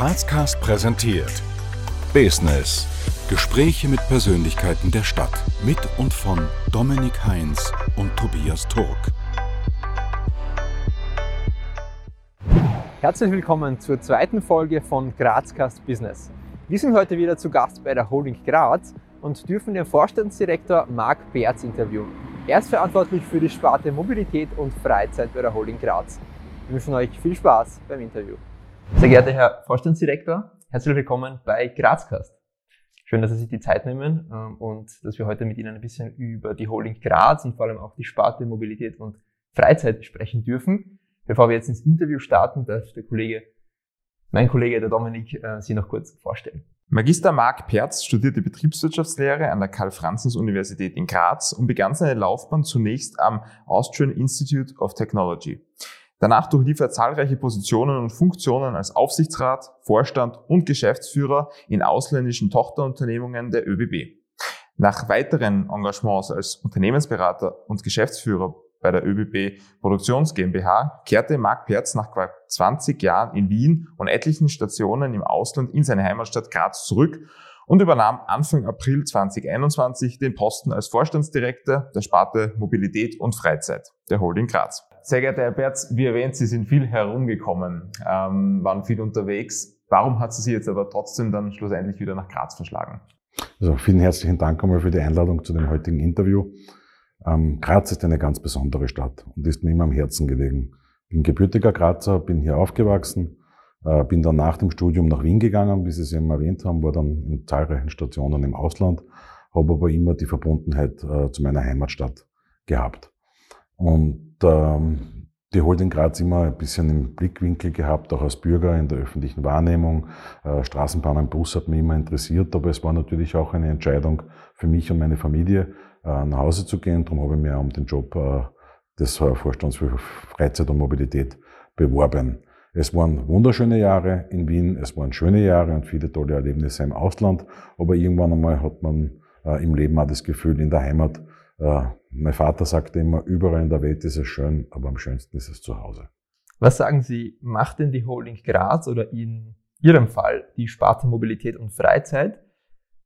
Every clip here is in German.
Grazcast präsentiert Business. Gespräche mit Persönlichkeiten der Stadt. Mit und von Dominik Heinz und Tobias Turk. Herzlich willkommen zur zweiten Folge von Grazcast Business. Wir sind heute wieder zu Gast bei der Holding Graz und dürfen den Vorstandsdirektor Marc Berz interviewen. Er ist verantwortlich für die Sparte Mobilität und Freizeit bei der Holding Graz. Wir wünschen euch viel Spaß beim Interview. Sehr geehrter Herr Vorstandsdirektor, herzlich willkommen bei Grazcast. Schön, dass Sie sich die Zeit nehmen ähm, und dass wir heute mit Ihnen ein bisschen über die Holding Graz und vor allem auch die Sparte Mobilität und Freizeit sprechen dürfen. Bevor wir jetzt ins Interview starten, darf der Kollege, mein Kollege, der Dominik, äh, Sie noch kurz vorstellen. Magister Marc Perz studierte Betriebswirtschaftslehre an der Karl-Franzens-Universität in Graz und begann seine Laufbahn zunächst am Austrian Institute of Technology. Danach durchlief er zahlreiche Positionen und Funktionen als Aufsichtsrat, Vorstand und Geschäftsführer in ausländischen Tochterunternehmungen der ÖBB. Nach weiteren Engagements als Unternehmensberater und Geschäftsführer bei der ÖBB Produktions GmbH kehrte Marc Perz nach 20 Jahren in Wien und etlichen Stationen im Ausland in seine Heimatstadt Graz zurück und übernahm Anfang April 2021 den Posten als Vorstandsdirektor der Sparte Mobilität und Freizeit der Holding Graz. Sehr geehrter Herr Berz, wie erwähnt, Sie sind viel herumgekommen, ähm, waren viel unterwegs. Warum hat Sie sich jetzt aber trotzdem dann schlussendlich wieder nach Graz verschlagen? Also vielen herzlichen Dank einmal für die Einladung zu dem heutigen Interview. Ähm, Graz ist eine ganz besondere Stadt und ist mir immer am Herzen gelegen. Bin gebürtiger Grazer, bin hier aufgewachsen, äh, bin dann nach dem Studium nach Wien gegangen, wie Sie es eben erwähnt haben, war dann in zahlreichen Stationen im Ausland, habe aber immer die Verbundenheit äh, zu meiner Heimatstadt gehabt. Und ähm, die Holding Graz immer ein bisschen im Blickwinkel gehabt, auch als Bürger in der öffentlichen Wahrnehmung. Äh, Straßenbahn und Bus hat mich immer interessiert, aber es war natürlich auch eine Entscheidung für mich und meine Familie, äh, nach Hause zu gehen. Darum habe ich mich um den Job äh, des Vorstands für Freizeit und Mobilität beworben. Es waren wunderschöne Jahre in Wien, es waren schöne Jahre und viele tolle Erlebnisse im Ausland, aber irgendwann einmal hat man äh, im Leben auch das Gefühl, in der Heimat äh, mein Vater sagte immer, überall in der Welt ist es schön, aber am schönsten ist es zu Hause. Was sagen Sie, macht denn die Holding Graz oder in Ihrem Fall die Sparte Mobilität und Freizeit,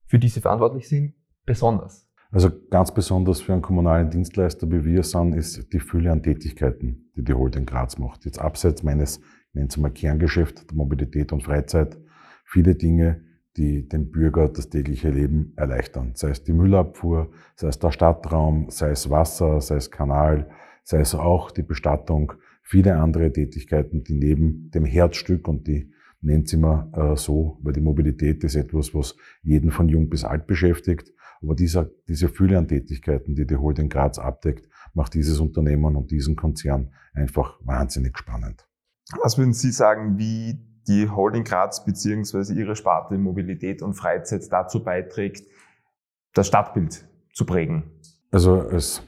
für die Sie verantwortlich sind, besonders? Also ganz besonders für einen kommunalen Dienstleister wie wir sind, ist die Fülle an Tätigkeiten, die die Holding Graz macht. Jetzt abseits meines, nennen Sie mal Kerngeschäft der Mobilität und Freizeit, viele Dinge, die dem Bürger das tägliche Leben erleichtern. Sei es die Müllabfuhr, sei es der Stadtraum, sei es Wasser, sei es Kanal, sei es auch die Bestattung, viele andere Tätigkeiten, die neben dem Herzstück und die nennt sie immer äh, so, weil die Mobilität ist etwas, was jeden von jung bis alt beschäftigt. Aber dieser, diese Fülle an Tätigkeiten, die die Holding Graz abdeckt, macht dieses Unternehmen und diesen Konzern einfach wahnsinnig spannend. Was würden Sie sagen, wie die Holding Graz beziehungsweise ihre Sparte Mobilität und Freizeit dazu beiträgt, das Stadtbild zu prägen? Also als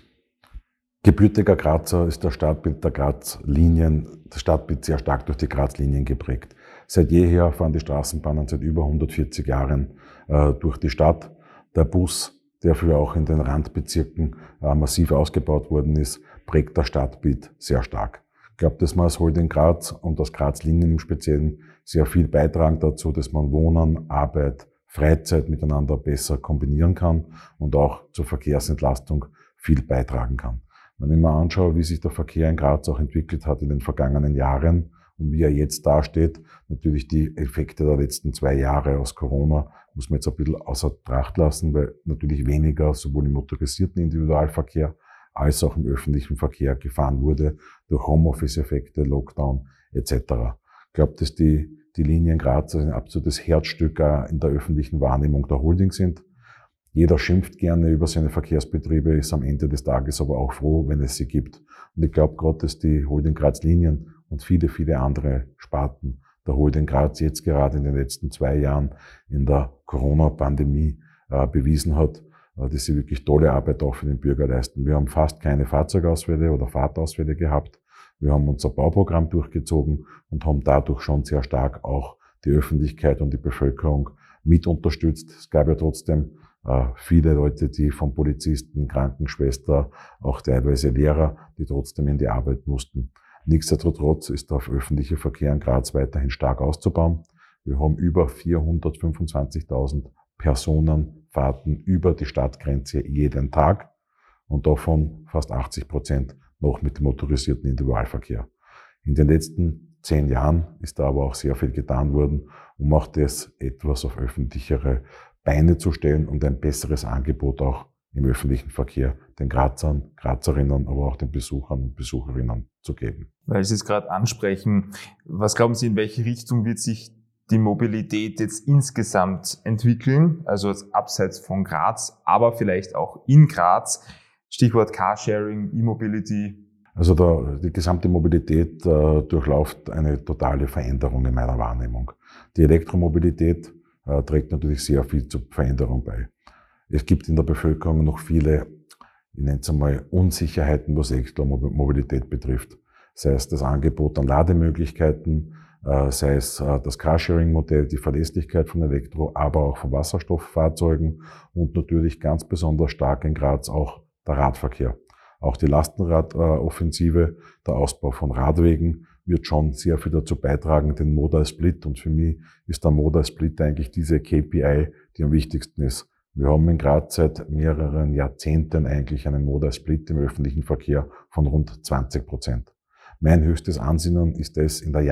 gebürtiger Grazer ist das Stadtbild der Graz-Linien, das Stadtbild sehr stark durch die Graz-Linien geprägt. Seit jeher fahren die Straßenbahnen seit über 140 Jahren äh, durch die Stadt. Der Bus, der für auch in den Randbezirken äh, massiv ausgebaut worden ist, prägt das Stadtbild sehr stark. Ich glaube, dass man als Holding Graz und als Graz-Linien im Speziellen sehr viel beitragen dazu, dass man Wohnen, Arbeit, Freizeit miteinander besser kombinieren kann und auch zur Verkehrsentlastung viel beitragen kann. Wenn ich mir anschaue, wie sich der Verkehr in Graz auch entwickelt hat in den vergangenen Jahren und wie er jetzt dasteht, natürlich die Effekte der letzten zwei Jahre aus Corona muss man jetzt ein bisschen außer Tracht lassen, weil natürlich weniger sowohl im motorisierten Individualverkehr als auch im öffentlichen Verkehr gefahren wurde durch Homeoffice-Effekte, Lockdown etc. Ich glaube, dass die, die Linien Graz ein absolutes Herzstück in der öffentlichen Wahrnehmung der Holding sind. Jeder schimpft gerne über seine Verkehrsbetriebe, ist am Ende des Tages aber auch froh, wenn es sie gibt. Und ich glaube gerade, dass die Holding Graz Linien und viele, viele andere Sparten der Holding Graz jetzt gerade in den letzten zwei Jahren in der Corona-Pandemie äh, bewiesen hat, äh, dass sie wirklich tolle Arbeit auch für den Bürger leisten. Wir haben fast keine Fahrzeugausfälle oder Fahrtausfälle gehabt. Wir haben unser Bauprogramm durchgezogen und haben dadurch schon sehr stark auch die Öffentlichkeit und die Bevölkerung mit unterstützt. Es gab ja trotzdem äh, viele Leute, die vom Polizisten, Krankenschwester, auch teilweise Lehrer, die trotzdem in die Arbeit mussten. Nichtsdestotrotz ist der öffentliche Verkehr in Graz weiterhin stark auszubauen. Wir haben über 425.000 Personenfahrten über die Stadtgrenze jeden Tag und davon fast 80 Prozent noch mit dem motorisierten Individualverkehr. In den letzten zehn Jahren ist da aber auch sehr viel getan worden, um auch das etwas auf öffentlichere Beine zu stellen und ein besseres Angebot auch im öffentlichen Verkehr den Grazern, Grazerinnen, aber auch den Besuchern und Besucherinnen zu geben. Weil Sie es gerade ansprechen, was glauben Sie, in welche Richtung wird sich die Mobilität jetzt insgesamt entwickeln, also abseits von Graz, aber vielleicht auch in Graz? Stichwort Carsharing, E-Mobility. Also da, die gesamte Mobilität äh, durchläuft eine totale Veränderung in meiner Wahrnehmung. Die Elektromobilität äh, trägt natürlich sehr viel zur Veränderung bei. Es gibt in der Bevölkerung noch viele, ich nenne es einmal, Unsicherheiten, was Elektromobilität betrifft. Sei es das Angebot an Lademöglichkeiten, sei es äh, das Carsharing-Modell, die Verlässlichkeit von Elektro, aber auch von Wasserstofffahrzeugen und natürlich ganz besonders stark in Graz auch der Radverkehr. Auch die Lastenradoffensive, der Ausbau von Radwegen wird schon sehr viel dazu beitragen, den Modal Split. Und für mich ist der Modal Split eigentlich diese KPI, die am wichtigsten ist. Wir haben in Graz seit mehreren Jahrzehnten eigentlich einen Modal Split im öffentlichen Verkehr von rund 20 Prozent. Mein höchstes Ansinnen ist es, in der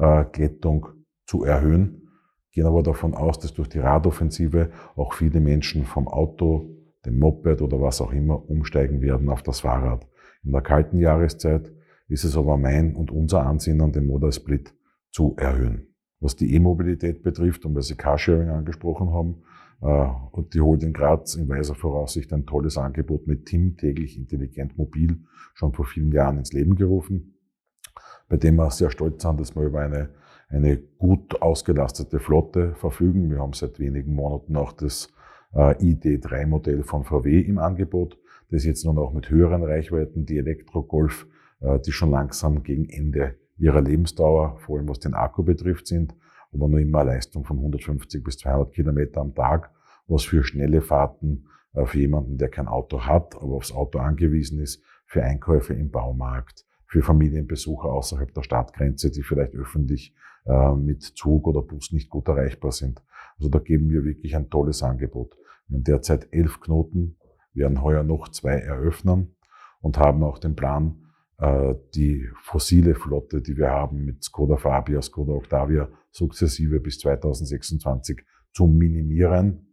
Jahreskettung zu erhöhen, gehen aber davon aus, dass durch die Radoffensive auch viele Menschen vom Auto dem Moped oder was auch immer umsteigen werden auf das Fahrrad. In der kalten Jahreszeit ist es aber mein und unser Ansinnen, den Modal Split zu erhöhen. Was die E-Mobilität betrifft und weil Sie Carsharing angesprochen haben, äh, und die Holding Graz in weiser Voraussicht ein tolles Angebot mit TIM täglich intelligent mobil schon vor vielen Jahren ins Leben gerufen, bei dem wir sehr stolz sind, dass wir über eine, eine gut ausgelastete Flotte verfügen. Wir haben seit wenigen Monaten auch das äh, ID3-Modell von VW im Angebot. Das jetzt nun auch mit höheren Reichweiten, die Elektro-Golf, äh, die schon langsam gegen Ende ihrer Lebensdauer, vor allem was den Akku betrifft, sind, aber nur immer Leistung von 150 bis 200 Kilometer am Tag, was für schnelle Fahrten äh, für jemanden, der kein Auto hat, aber aufs Auto angewiesen ist, für Einkäufe im Baumarkt, für Familienbesucher außerhalb der Stadtgrenze, die vielleicht öffentlich mit Zug oder Bus nicht gut erreichbar sind. Also da geben wir wirklich ein tolles Angebot. Wir haben derzeit elf Knoten, werden heuer noch zwei eröffnen und haben auch den Plan, äh, die fossile Flotte, die wir haben mit Skoda Fabia, Skoda Octavia, sukzessive bis 2026 zu minimieren.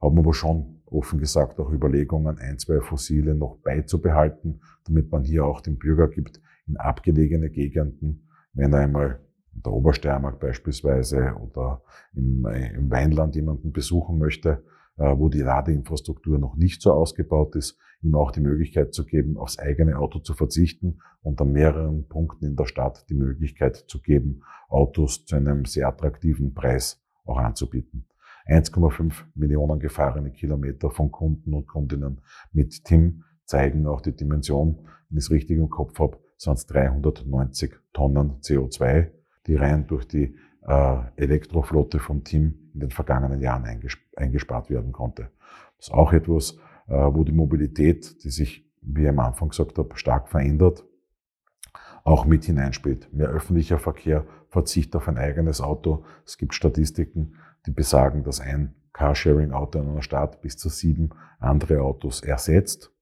Haben aber schon offen gesagt auch Überlegungen, ein, zwei Fossile noch beizubehalten, damit man hier auch den Bürger gibt, in abgelegene Gegenden, wenn er einmal in der Obersteiermark beispielsweise oder im, im Weinland jemanden besuchen möchte, äh, wo die Ladeinfrastruktur noch nicht so ausgebaut ist, ihm auch die Möglichkeit zu geben, aufs eigene Auto zu verzichten und an mehreren Punkten in der Stadt die Möglichkeit zu geben, Autos zu einem sehr attraktiven Preis auch anzubieten. 1,5 Millionen gefahrene Kilometer von Kunden und Kundinnen mit TIM zeigen auch die Dimension, wenn ich es richtig im Kopf habe, sind es 390 Tonnen CO2, die rein durch die äh, Elektroflotte vom Team in den vergangenen Jahren eingespart werden konnte. Das ist auch etwas, äh, wo die Mobilität, die sich, wie ich am Anfang gesagt habe, stark verändert, auch mit hineinspielt. Mehr öffentlicher Verkehr, Verzicht auf ein eigenes Auto. Es gibt Statistiken, die besagen, dass ein Carsharing-Auto in einer Stadt bis zu sieben andere Autos ersetzt.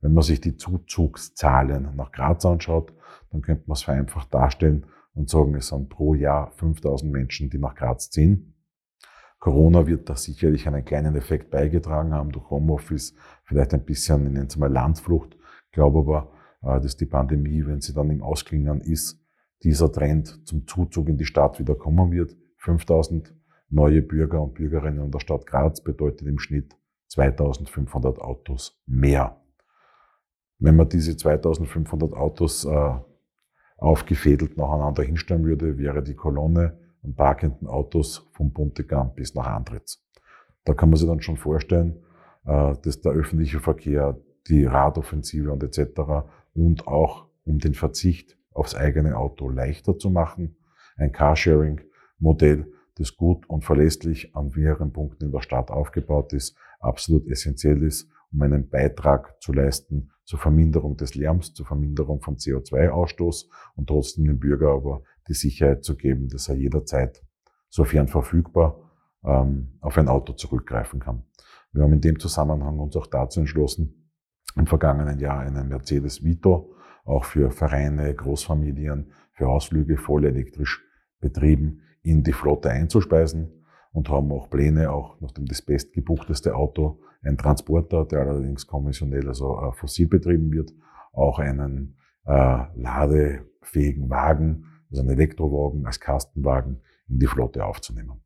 Wenn man sich die Zuzugszahlen nach Graz anschaut, dann könnte man es vereinfacht darstellen und sagen, es sind pro Jahr 5000 Menschen, die nach Graz ziehen. Corona wird da sicherlich einen kleinen Effekt beigetragen haben durch Homeoffice, vielleicht ein bisschen, ich nenne mal Landflucht. Ich glaube aber, äh, dass die Pandemie, wenn sie dann im Ausklingen ist, dieser Trend zum Zuzug in die Stadt wieder kommen wird. 5000 neue Bürger und Bürgerinnen in der Stadt Graz bedeutet im Schnitt 2500 Autos mehr. Wenn man diese 2500 Autos äh, aufgefädelt nacheinander hinstellen würde, wäre die Kolonne an parkenden Autos vom Buntigam bis nach Andritz. Da kann man sich dann schon vorstellen, äh, dass der öffentliche Verkehr, die Radoffensive und etc. und auch um den Verzicht aufs eigene Auto leichter zu machen, ein Carsharing-Modell, das gut und verlässlich an mehreren Punkten in der Stadt aufgebaut ist, absolut essentiell ist, um einen Beitrag zu leisten zur Verminderung des Lärms, zur Verminderung von CO2-Ausstoß und trotzdem dem Bürger aber die Sicherheit zu geben, dass er jederzeit sofern verfügbar, ähm, auf ein Auto zurückgreifen kann. Wir haben in dem Zusammenhang uns auch dazu entschlossen, im vergangenen Jahr einen Mercedes Vito auch für Vereine, Großfamilien, für Ausflüge voll elektrisch betrieben in die Flotte einzuspeisen und haben auch Pläne, auch nachdem das bestgebuchteste Auto, ein Transporter, der allerdings konventionell, also äh, fossil betrieben wird, auch einen äh, ladefähigen Wagen, also einen Elektrowagen als Kastenwagen in die Flotte aufzunehmen.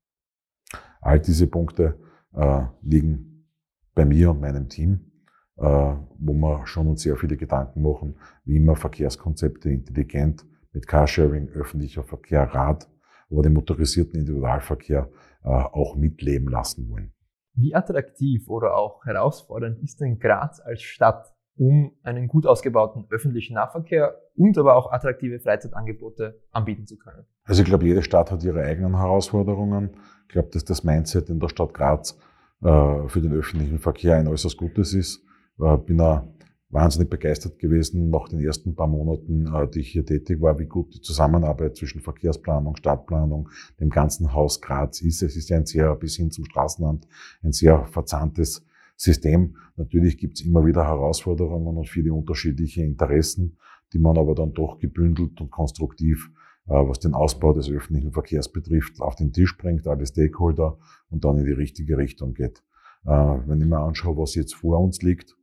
All diese Punkte äh, liegen bei mir und meinem Team, äh, wo wir schon uns sehr viele Gedanken machen, wie man Verkehrskonzepte intelligent mit Carsharing, öffentlicher Verkehr, Rad, aber den motorisierten Individualverkehr äh, auch mitleben lassen wollen. Wie attraktiv oder auch herausfordernd ist denn Graz als Stadt, um einen gut ausgebauten öffentlichen Nahverkehr und aber auch attraktive Freizeitangebote anbieten zu können? Also ich glaube, jede Stadt hat ihre eigenen Herausforderungen. Ich glaube, dass das Mindset in der Stadt Graz äh, für den öffentlichen Verkehr ein äußerst gutes ist. Äh, bin da wahnsinnig begeistert gewesen nach den ersten paar Monaten, äh, die ich hier tätig war, wie gut die Zusammenarbeit zwischen Verkehrsplanung, Stadtplanung, dem ganzen Haus Graz ist. Es ist ja ein sehr, bis hin zum Straßenamt, ein sehr verzahntes System. Natürlich gibt es immer wieder Herausforderungen und viele unterschiedliche Interessen, die man aber dann doch gebündelt und konstruktiv äh, was den Ausbau des öffentlichen Verkehrs betrifft, auf den Tisch bringt, alle Stakeholder und dann in die richtige Richtung geht. Äh, wenn ich mir anschaue, was jetzt vor uns liegt,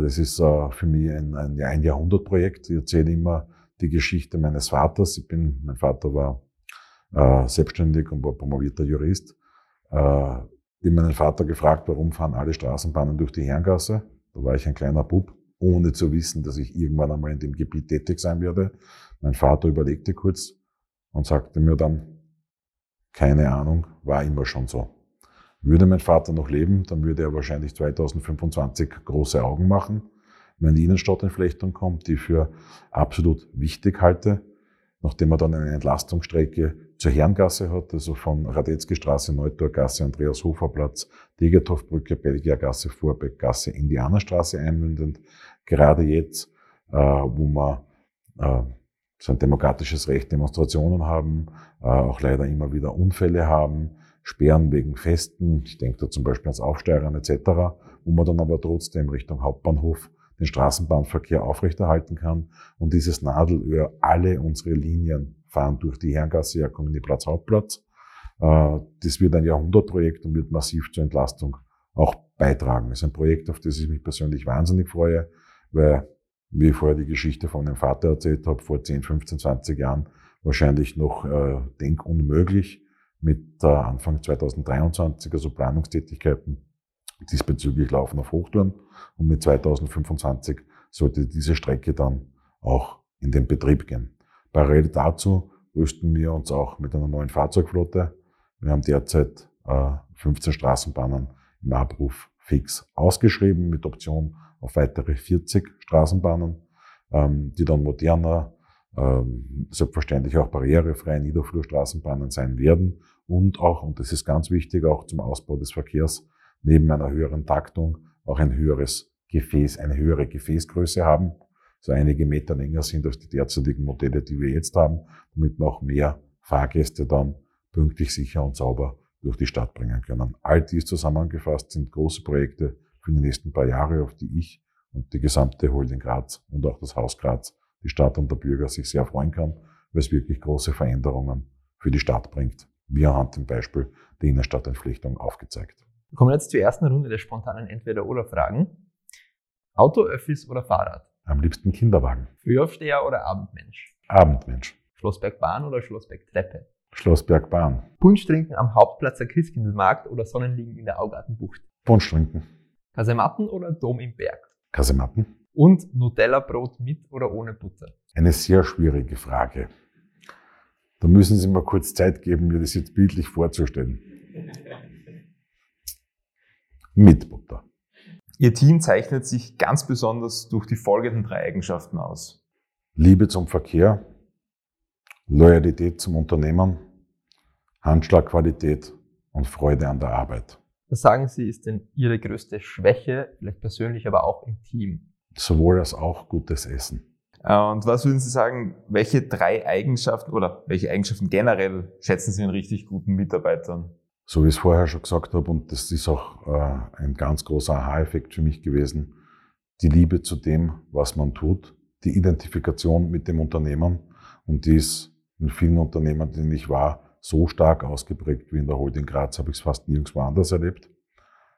das ist äh, für mich ein, ein, ein Jahrhundertprojekt. Ich erzähle immer die Geschichte meines Vaters. Ich bin, mein Vater war selbstständig und war promovierter Jurist. Ich habe meinen Vater gefragt, warum fahren alle Straßenbahnen durch die Herrengasse? Da war ich ein kleiner Bub, ohne zu wissen, dass ich irgendwann einmal in dem Gebiet tätig sein werde. Mein Vater überlegte kurz, und sagte mir dann, keine Ahnung, war immer schon so. Würde mein Vater noch leben, dann würde er wahrscheinlich 2025 große Augen machen, wenn die Innenstadtentflechtung kommt, die für absolut wichtig halte, nachdem er dann eine Entlastungsstrecke zur Herrengasse hat, also von Radetzky Straße, Neutorgasse, Andreas-Hofer-Platz, Degertorfbrücke, Belgiergasse, Vorbeckgasse, Indianerstraße einmündend. Gerade jetzt, äh, wo man äh, so ein demokratisches Recht, Demonstrationen haben, äh, auch leider immer wieder Unfälle haben, Sperren wegen Festen, ich denke da zum Beispiel ans Aufsteigern etc., wo man dann aber trotzdem Richtung Hauptbahnhof den Straßenbahnverkehr aufrechterhalten kann. Und dieses Nadelöhr, alle unsere Linien fahren durch die Herrengasse, ja, kommen in die Platz Hauptplatz. Äh, das wird ein Jahrhundertprojekt und wird massiv zur Entlastung auch beitragen. Das ist ein Projekt, auf das ich mich persönlich wahnsinnig freue, weil wie ich vorher die Geschichte von meinem Vater erzählt habe, vor 10, 15, 20 Jahren wahrscheinlich noch äh, denkunmöglich mit äh, Anfang 2023, also Planungstätigkeiten diesbezüglich laufen auf Hochtouren und mit 2025 sollte diese Strecke dann auch in den Betrieb gehen. Parallel dazu rüsten wir uns auch mit einer neuen Fahrzeugflotte. Wir haben derzeit äh, 15 Straßenbahnen im Abruf fix ausgeschrieben mit Option auf weitere 40 Straßenbahnen, ähm, die dann moderner, ähm, selbstverständlich auch barrierefreie Niederflurstraßenbahnen sein werden und auch, und das ist ganz wichtig, auch zum Ausbau des Verkehrs neben einer höheren Taktung auch ein höheres Gefäß, eine höhere Gefäßgröße haben, so einige Meter länger sind als die derzeitigen Modelle, die wir jetzt haben, damit auch mehr Fahrgäste dann pünktlich, sicher und sauber durch die Stadt bringen können. All dies zusammengefasst sind große Projekte, für die nächsten paar Jahre, auf die ich und die gesamte Holding Graz und auch das Haus Graz, die Stadt und der Bürger sich sehr freuen kann, weil es wirklich große Veränderungen für die Stadt bringt, wie anhand dem Beispiel der Innenstadtentflechtung aufgezeigt. Wir kommen jetzt zur ersten Runde der spontanen Entweder-Oder-Fragen. Auto, Öffis oder Fahrrad? Am liebsten Kinderwagen. Frühaufsteher oder Abendmensch? Abendmensch. Schlossbergbahn oder Schlossbergtreppe? Schlossbergbahn. Punsch trinken am Hauptplatz der Christkindlmarkt oder Sonnenliegen in der Augartenbucht? Punsch trinken. Kasematten oder Dom im Berg? Kasematten. Und Nutella-Brot mit oder ohne Butter? Eine sehr schwierige Frage. Da müssen Sie mir kurz Zeit geben, mir das jetzt bildlich vorzustellen. Mit Butter. Ihr Team zeichnet sich ganz besonders durch die folgenden drei Eigenschaften aus. Liebe zum Verkehr, Loyalität zum Unternehmen, Handschlagqualität und Freude an der Arbeit. Was sagen Sie, ist denn Ihre größte Schwäche, vielleicht persönlich, aber auch im Team? Sowohl als auch gutes Essen. Äh, und was würden Sie sagen, welche drei Eigenschaften oder welche Eigenschaften generell schätzen Sie in richtig guten Mitarbeitern? So wie ich es vorher schon gesagt habe, und das ist auch äh, ein ganz großer Aha-Effekt für mich gewesen, die Liebe zu dem, was man tut, die Identifikation mit dem Unternehmen und die ist in vielen Unternehmen, in denen ich war, so stark ausgeprägt wie in der Holding Graz, habe ich es fast nirgendwo anders erlebt.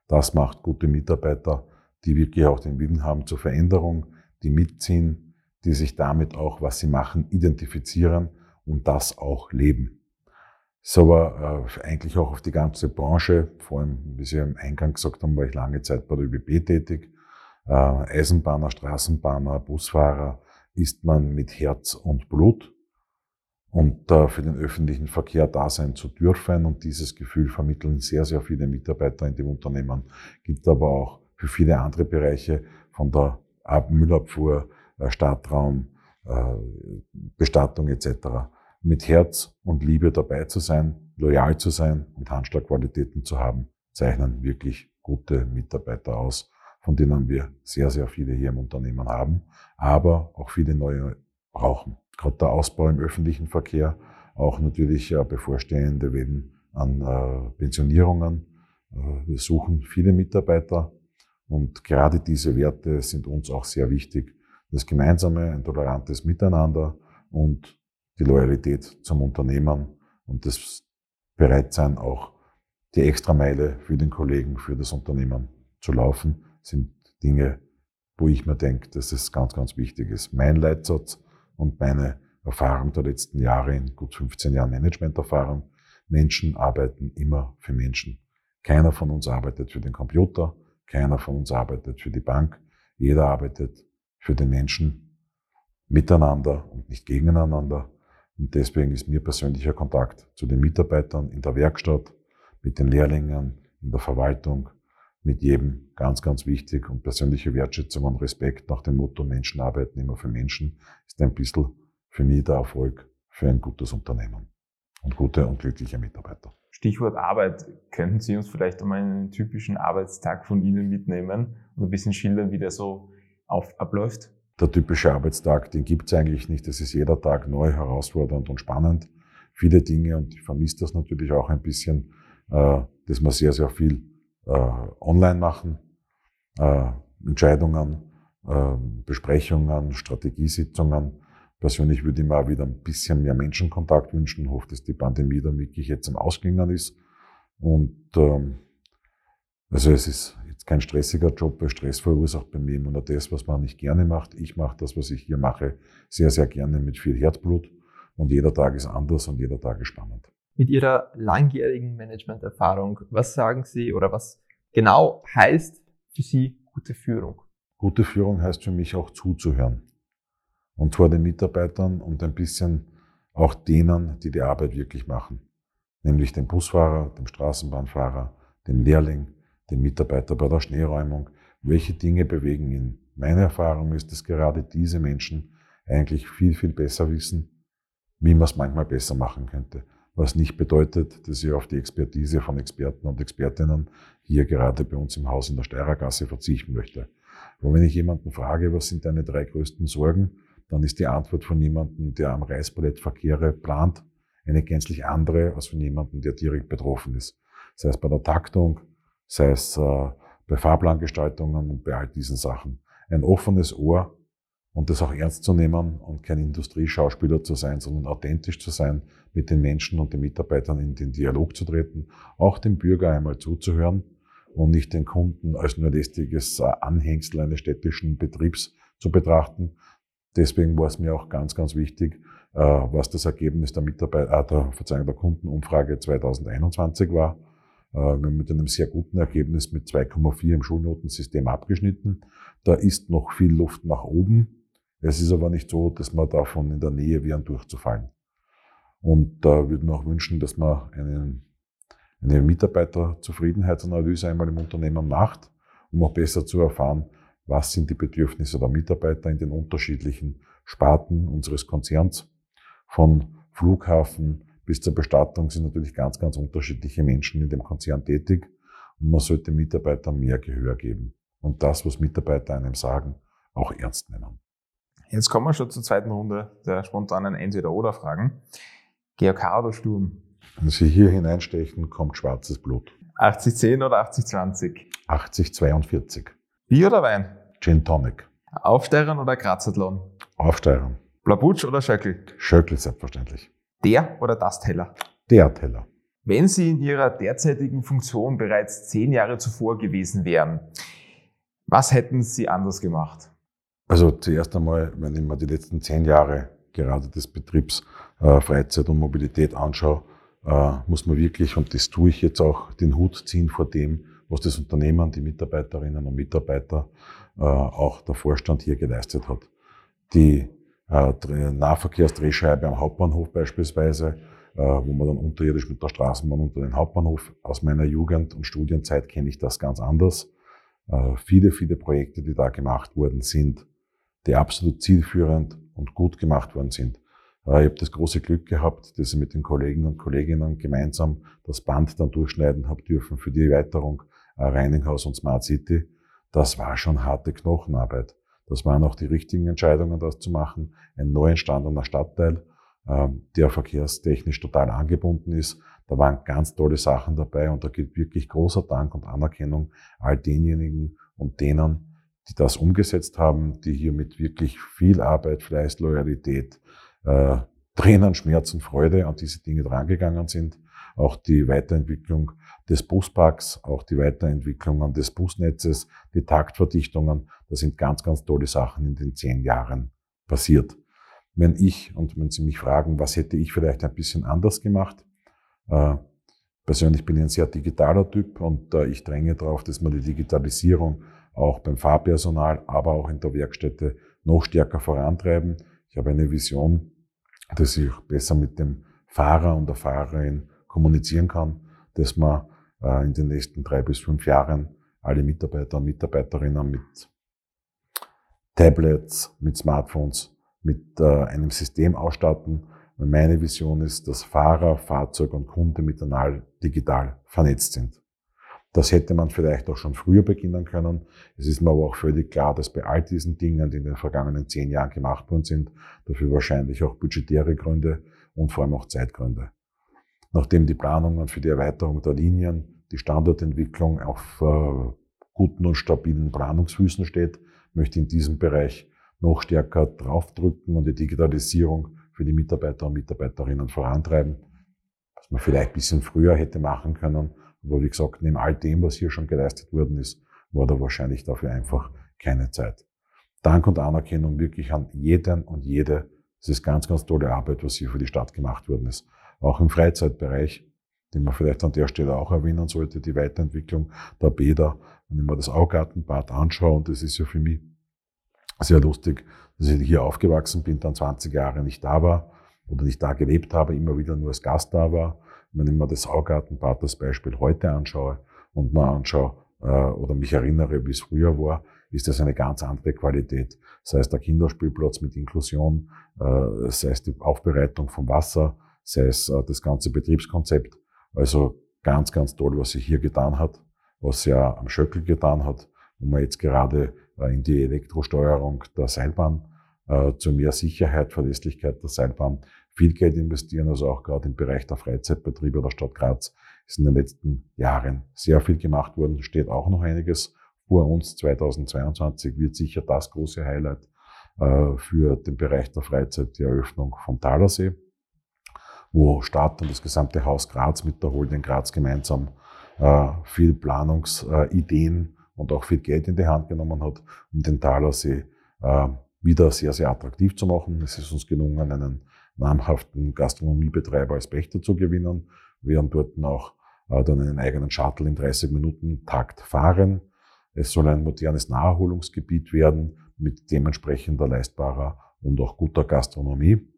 Das macht gute Mitarbeiter, die wirklich auch den Willen haben zur Veränderung, die mitziehen, die sich damit auch, was sie machen, identifizieren und das auch leben. Ist aber äh, eigentlich auch auf die ganze Branche, vor allem, wie Sie im Eingang gesagt haben, war ich lange Zeit bei der ÖBB tätig. Äh, Eisenbahner, Straßenbahner, Busfahrer ist man mit Herz und Blut und äh, für den öffentlichen Verkehr da sein zu dürfen. Und dieses Gefühl vermitteln sehr, sehr viele Mitarbeiter in dem Unternehmen. Gibt aber auch für viele andere Bereiche von der Müllabfuhr, äh, Stadtraum, äh, Bestattung etc mit Herz und Liebe dabei zu sein, loyal zu sein und Handschlagqualitäten zu haben, zeichnen wirklich gute Mitarbeiter aus, von denen wir sehr, sehr viele hier im Unternehmen haben, aber auch viele neue brauchen. Gerade der Ausbau im öffentlichen Verkehr, auch natürlich bevorstehende Wellen an äh, Pensionierungen. Äh, wir suchen viele Mitarbeiter und gerade diese Werte sind uns auch sehr wichtig. Das gemeinsame, ein tolerantes Miteinander und die Loyalität zum Unternehmen und das Bereitsein auch die Extrameile für den Kollegen, für das Unternehmen zu laufen, sind Dinge, wo ich mir denke, dass es ganz, ganz wichtig ist. Mein Leitsatz und meine Erfahrung der letzten Jahre in gut 15 Jahren Managementerfahrung. Menschen arbeiten immer für Menschen. Keiner von uns arbeitet für den Computer, keiner von uns arbeitet für die Bank. Jeder arbeitet für den Menschen miteinander und nicht gegeneinander. Und deswegen ist mir persönlicher Kontakt zu den Mitarbeitern in der Werkstatt, mit den Lehrlingen, in der Verwaltung, mit jedem ganz, ganz wichtig und persönliche Wertschätzung und Respekt nach dem Motto Menschen arbeiten immer für Menschen ist ein bisschen für mich der Erfolg für ein gutes Unternehmen und gute und glückliche Mitarbeiter. Stichwort Arbeit. Könnten Sie uns vielleicht einmal einen typischen Arbeitstag von Ihnen mitnehmen und ein bisschen schildern, wie der so auf, abläuft? Der typische Arbeitstag, den gibt es eigentlich nicht. Es ist jeder Tag neu, herausfordernd und spannend. Viele Dinge und ich vermisse das natürlich auch ein bisschen, äh, dass wir sehr, sehr viel äh, online machen. Äh, Entscheidungen, äh, Besprechungen, Strategiesitzungen. Persönlich würde ich mir auch wieder ein bisschen mehr Menschenkontakt wünschen. Ich hoffe, dass die Pandemie dann wirklich jetzt am Ausklingen ist. Und ähm, also es ist jetzt kein stressiger Job, weil Stress verursacht bei mir immer nur das, was man nicht gerne macht. Ich mache das, was ich hier mache, sehr, sehr gerne mit viel Herzblut. Und jeder Tag ist anders und jeder Tag ist spannend. Mit Ihrer langjährigen Managementerfahrung, was sagen Sie oder was genau heißt für Sie gute Führung? Gute Führung heißt für mich auch zuzuhören. Und zwar den Mitarbeitern und ein bisschen auch denen, die die Arbeit wirklich machen. Nämlich dem Busfahrer, dem Straßenbahnfahrer, dem Lehrling, den Mitarbeiter bei der Schneeräumung, welche Dinge bewegen ihn. Meine Erfahrung ist, dass gerade diese Menschen eigentlich viel, viel besser wissen, wie man es manchmal besser machen könnte. Was nicht bedeutet, dass ich auf die Expertise von Experten und Expertinnen hier gerade bei uns im Haus in der Steirergasse verzichten möchte. Aber wenn ich jemanden frage, was sind deine drei größten Sorgen, dann ist die Antwort von jemandem, der am Reißbrett Verkehre plant, eine gänzlich andere als von jemandem, der direkt betroffen ist. Das heißt bei der Taktung, sei es äh, bei Fahrplangestaltungen und bei all diesen Sachen. Ein offenes Ohr und das auch ernst zu nehmen und kein Industrieschauspieler zu sein, sondern authentisch zu sein, mit den Menschen und den Mitarbeitern in den Dialog zu treten, auch dem Bürger einmal zuzuhören und nicht den Kunden als nur lästiges äh, Anhängsel eines städtischen Betriebs zu betrachten. Deswegen war es mir auch ganz, ganz wichtig, äh, was das Ergebnis der Mitarbeiter, äh, der, Verzeihung, der Kundenumfrage 2021 war wir haben mit einem sehr guten Ergebnis mit 2,4 im Schulnotensystem abgeschnitten. Da ist noch viel Luft nach oben. Es ist aber nicht so, dass man davon in der Nähe wären, durchzufallen. Und da würde man auch wünschen, dass man einen, eine Mitarbeiterzufriedenheitsanalyse einmal im Unternehmen macht, um auch besser zu erfahren, was sind die Bedürfnisse der Mitarbeiter in den unterschiedlichen Sparten unseres Konzerns, von Flughafen bis zur Bestattung sind natürlich ganz, ganz unterschiedliche Menschen in dem Konzern tätig und man sollte Mitarbeitern mehr Gehör geben und das, was Mitarbeiter einem sagen, auch ernst nehmen. Jetzt kommen wir schon zur zweiten Runde der spontanen Entweder-Oder-Fragen. GOK oder Sturm? Wenn Sie hier hineinstechen, kommt schwarzes Blut. 80-10 oder 80-20? 80-42. Bier oder Wein? Gin Tonic. Aufsteigern oder Grazathlon? Aufsteigern. Blabutsch oder Schöckel? Schöckl selbstverständlich. Der oder das Teller? Der Teller. Wenn Sie in Ihrer derzeitigen Funktion bereits zehn Jahre zuvor gewesen wären, was hätten Sie anders gemacht? Also zuerst einmal, wenn ich mir die letzten zehn Jahre gerade des Betriebs äh, Freizeit und Mobilität anschaue, äh, muss man wirklich, und das tue ich jetzt auch, den Hut ziehen vor dem, was das Unternehmen, die Mitarbeiterinnen und Mitarbeiter, äh, auch der Vorstand hier geleistet hat. Die Nahverkehrsdrehscheibe am Hauptbahnhof beispielsweise, äh, wo man dann unterirdisch mit der Straßenbahn unter den Hauptbahnhof, aus meiner Jugend und Studienzeit kenne ich das ganz anders. Äh, viele, viele Projekte, die da gemacht worden sind, die absolut zielführend und gut gemacht worden sind. Äh, ich habe das große Glück gehabt, dass ich mit den Kollegen und Kolleginnen gemeinsam das Band dann durchschneiden habe dürfen für die Erweiterung äh, Reininghaus und Smart City. Das war schon harte Knochenarbeit. Das waren auch die richtigen Entscheidungen, das zu machen. Ein neu entstandener Stadtteil, ähm, der verkehrstechnisch total angebunden ist. Da waren ganz tolle Sachen dabei und da gilt wirklich großer Dank und Anerkennung all denjenigen und denen, die das umgesetzt haben, die hier mit wirklich viel Arbeit, Fleiß, Loyalität, äh, Tränen, Schmerzen, Freude an diese Dinge drangegangen sind. Auch die Weiterentwicklung des Busparks, auch die Weiterentwicklung des Busnetzes, die Taktverdichtungen, das sind ganz, ganz tolle Sachen in den zehn Jahren passiert. Wenn ich, und wenn Sie mich fragen, was hätte ich vielleicht ein bisschen anders gemacht, äh, persönlich bin ich ein sehr digitaler Typ und äh, ich dränge darauf, dass man die Digitalisierung auch beim Fahrpersonal, aber auch in der Werkstätte noch stärker vorantreiben. Ich habe eine Vision, dass ich besser mit dem Fahrer und der Fahrerin kommunizieren kann, dass man in den nächsten drei bis fünf Jahren alle Mitarbeiter und Mitarbeiterinnen mit Tablets, mit Smartphones, mit äh, einem System ausstatten. Meine Vision ist, dass Fahrer, Fahrzeug und Kunde miteinander digital vernetzt sind. Das hätte man vielleicht auch schon früher beginnen können. Es ist mir aber auch völlig klar, dass bei all diesen Dingen, die in den vergangenen zehn Jahren gemacht worden sind, dafür wahrscheinlich auch budgetäre Gründe und vor allem auch Zeitgründe. Nachdem die Planungen für die Erweiterung der Linien, die Standortentwicklung auf äh, guten und stabilen Planungsfüßen steht, möchte in diesem Bereich noch stärker draufdrücken und die Digitalisierung für die Mitarbeiter und Mitarbeiterinnen vorantreiben, was man vielleicht ein bisschen früher hätte machen können, aber wie gesagt, neben all dem, was hier schon geleistet worden ist, war da wahrscheinlich dafür einfach keine Zeit. Dank und Anerkennung wirklich an jeden und jede. Es ist ganz, ganz tolle Arbeit, was hier für die Stadt gemacht worden ist. Auch im Freizeitbereich, den man vielleicht an der Stelle auch erwähnen sollte, die Weiterentwicklung der Bäder. Wenn ich mir das Augartenbad anschaue, und das ist ja für mich sehr lustig, dass ich hier aufgewachsen bin, dann 20 Jahre nicht da war oder nicht da gelebt habe, immer wieder nur als Gast da war wenn ich mir das Augartenbad das Beispiel heute anschaue und mal anschaue äh, oder mich erinnere, wie es früher war, ist das eine ganz andere Qualität. Sei es der Kinderspielplatz mit Inklusion, äh, sei es die Aufbereitung vom Wasser, sei es äh, das ganze Betriebskonzept. Also ganz, ganz toll, was sich hier getan hat, was ja am Schöckel getan hat, wo man jetzt gerade äh, in die Elektrosteuerung der Seilbahn äh, zu mehr Sicherheit, Verlässlichkeit der Seilbahn viel Geld investieren, also auch gerade im Bereich der Freizeitbetriebe der Stadt Graz ist in den letzten Jahren sehr viel gemacht worden, steht auch noch einiges vor uns. 2022 wird sicher das große Highlight äh, für den Bereich der Freizeit die Eröffnung vom Talersee, wo Stadt und das gesamte Haus Graz mit der Holding Graz gemeinsam äh, viel Planungsideen und auch viel Geld in die Hand genommen hat, um den Talersee äh, wieder sehr, sehr attraktiv zu machen. Es ist uns gelungen, einen namhaften Gastronomiebetreiber als Pächter zu gewinnen, werden dort auch äh, dann einen eigenen Shuttle in 30 Minuten Takt fahren. Es soll ein modernes Naherholungsgebiet werden mit dementsprechender leistbarer und auch guter Gastronomie.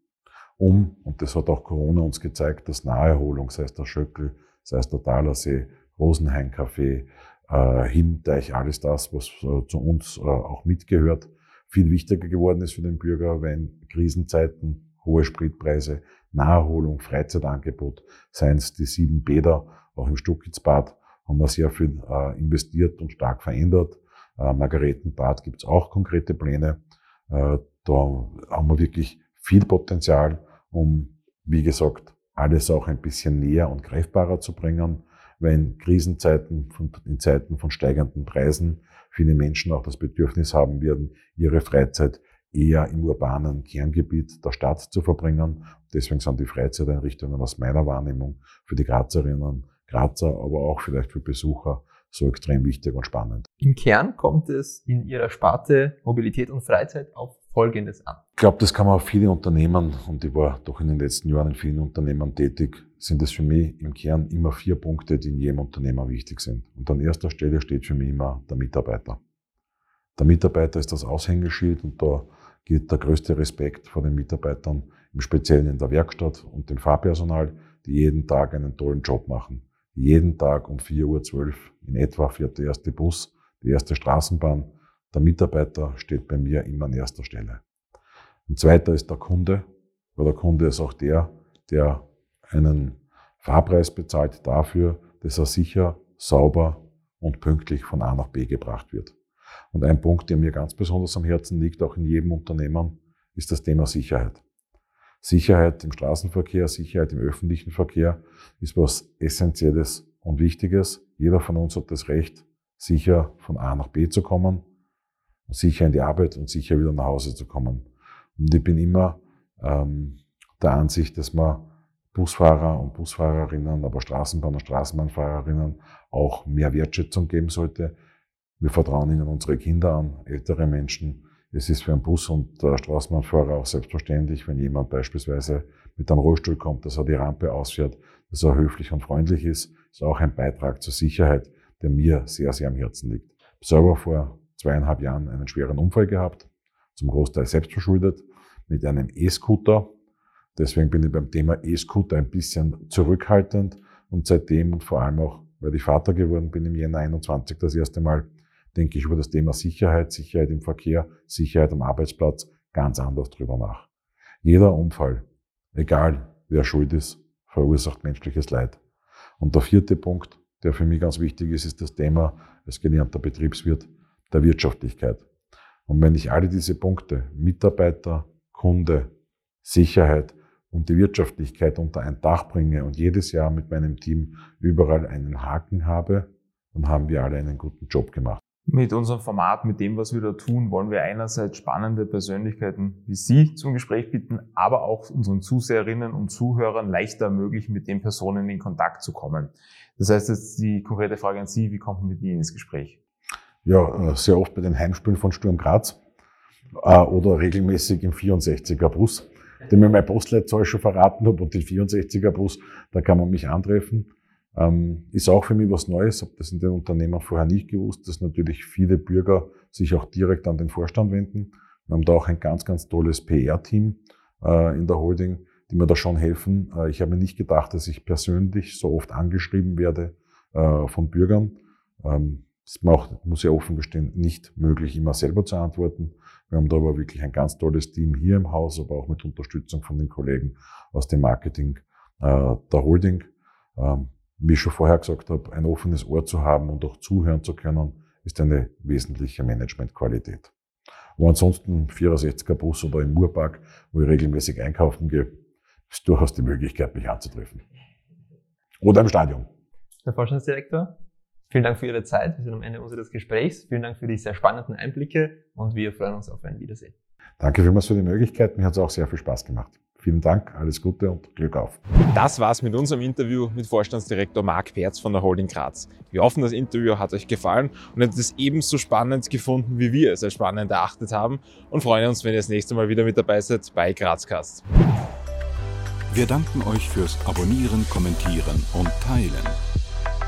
Um, und das hat auch Corona uns gezeigt, dass Naherholung, sei es der Schöckel, sei es der Talersee, Rosenhain-Café, äh, Hinteich, alles das, was äh, zu uns äh, auch mitgehört, viel wichtiger geworden ist für den Bürger, wenn Krisenzeiten hohe Spritpreise, Naherholung, Freizeitangebot, seien es die sieben Bäder, auch im Stuckitzbad haben wir sehr viel äh, investiert und stark verändert. Äh, Margaretenbad gibt es auch konkrete Pläne. Äh, Da haben wir wirklich viel Potenzial, um, wie gesagt, alles auch ein bisschen näher und greifbarer zu bringen, weil in Krisenzeiten, in Zeiten von steigenden Preisen viele Menschen auch das Bedürfnis haben werden, ihre Freizeit eher im urbanen Kerngebiet der Stadt zu verbringen. Deswegen sind die Freizeiteinrichtungen aus meiner Wahrnehmung für die Grazerinnen, Grazer, aber auch vielleicht für Besucher so extrem wichtig und spannend. Im Kern kommt es in Ihrer Sparte Mobilität und Freizeit auf Folgendes an. Ich glaube, das kann man auf viele Unternehmen, und ich war doch in den letzten Jahren in vielen Unternehmen tätig, sind es für mich im Kern immer vier Punkte, die in jedem Unternehmer wichtig sind. Und an erster Stelle steht für mich immer der Mitarbeiter. Der Mitarbeiter ist das Aushängeschild und da gilt der größte Respekt vor den Mitarbeitern, im Speziellen in der Werkstatt und dem Fahrpersonal, die jeden Tag einen tollen Job machen. Jeden Tag um 4.12 Uhr in etwa fährt der erste Bus, die erste Straßenbahn. Der Mitarbeiter steht bei mir immer an erster Stelle. Ein zweiter ist der Kunde, weil der Kunde ist auch der, der einen Fahrpreis bezahlt dafür, dass er sicher, sauber und pünktlich von A nach B gebracht wird. Und ein Punkt, der mir ganz besonders am Herzen liegt, auch in jedem Unternehmen, ist das Thema Sicherheit. Sicherheit im Straßenverkehr, Sicherheit im öffentlichen Verkehr ist was Essentielles und Wichtiges. Jeder von uns hat das Recht, sicher von A nach B zu kommen, sicher in die Arbeit und sicher wieder nach Hause zu kommen. Und ich bin immer ähm, der Ansicht, dass man Busfahrer und Busfahrerinnen, aber Straßenbahn- und Straßenbahnfahrerinnen auch mehr Wertschätzung geben sollte. Wir vertrauen ihnen unsere Kinder an, ältere Menschen, es ist für einen Bus- und äh, Straßenbahnfahrer auch selbstverständlich, wenn jemand beispielsweise mit einem Rollstuhl kommt, dass er die Rampe ausfährt, dass er höflich und freundlich ist. Das ist auch ein Beitrag zur Sicherheit, der mir sehr, sehr am Herzen liegt. Ich habe selber vor zweieinhalb Jahren einen schweren Unfall gehabt, zum Großteil selbstverschuldet, mit einem E-Scooter. Deswegen bin ich beim Thema E-Scooter ein bisschen zurückhaltend und seitdem und vor allem auch, weil ich Vater geworden bin im Jänner 21 das erste Mal, denke ich über das Thema Sicherheit, Sicherheit im Verkehr, Sicherheit am Arbeitsplatz ganz anders drüber nach. Jeder Unfall, egal wer schuld ist, verursacht menschliches Leid. Und der vierte Punkt, der für mich ganz wichtig ist, ist das Thema als gelernter Betriebswirt der Wirtschaftlichkeit. Und wenn ich alle diese Punkte, Mitarbeiter, Kunde, Sicherheit und die Wirtschaftlichkeit unter ein Dach bringe und jedes Jahr mit meinem Team überall einen Haken habe, dann haben wir alle einen guten Job gemacht. Mit unserem Format, mit dem, was wir da tun, wollen wir einerseits spannende Persönlichkeiten wie Sie zum Gespräch bitten, aber auch unseren Zuseherinnen und Zuhörern leichter ermöglichen, mit den Personen in Kontakt zu kommen. Das heißt jetzt die konkrete Frage an Sie, wie kommt man mit Ihnen ins Gespräch? Ja, äh, sehr oft bei den Heimspielen von Sturm Graz äh, oder regelmäßig im 64er Bus, den mir mein Postleitzahl schon verraten habe und den 64er Bus, da kann man mich antreffen. Ähm, ist auch für mich was Neues, habe das in den Unternehmen vorher nicht gewusst, dass natürlich viele Bürger sich auch direkt an den Vorstand wenden. Wir haben da auch ein ganz, ganz tolles PR-Team äh, in der Holding, die mir da schon helfen. Äh, ich habe mir nicht gedacht, dass ich persönlich so oft angeschrieben werde äh, von Bürgern. Ähm, mir auch, muss ich offen gestehen, nicht möglich, immer selber zu antworten. Wir haben da aber wirklich ein ganz tolles Team hier im Haus, aber auch mit Unterstützung von den Kollegen aus dem Marketing der Holding. Ähm, wie ich schon vorher gesagt habe, ein offenes Ohr zu haben und auch zuhören zu können, ist eine wesentliche Managementqualität. Aber ansonsten 64er Bus oder im Murpark, wo ich regelmäßig einkaufen gehe, ist durchaus die Möglichkeit, mich anzutreffen. Oder im Stadion. Herr Vorstandsdirektor, vielen Dank für Ihre Zeit. Wir sind am Ende unseres Gesprächs. Vielen Dank für die sehr spannenden Einblicke und wir freuen uns auf ein Wiedersehen. Danke vielmals für die Möglichkeit. Mir hat es auch sehr viel Spaß gemacht. Vielen Dank, alles Gute und Glück auf. Das war's mit unserem Interview mit Vorstandsdirektor Marc Perz von der Holding Graz. Wir hoffen, das Interview hat euch gefallen und habt es ebenso spannend gefunden, wie wir es als spannend erachtet haben und freuen uns, wenn ihr das nächste Mal wieder mit dabei seid bei Grazcast. Wir danken euch fürs Abonnieren, Kommentieren und Teilen.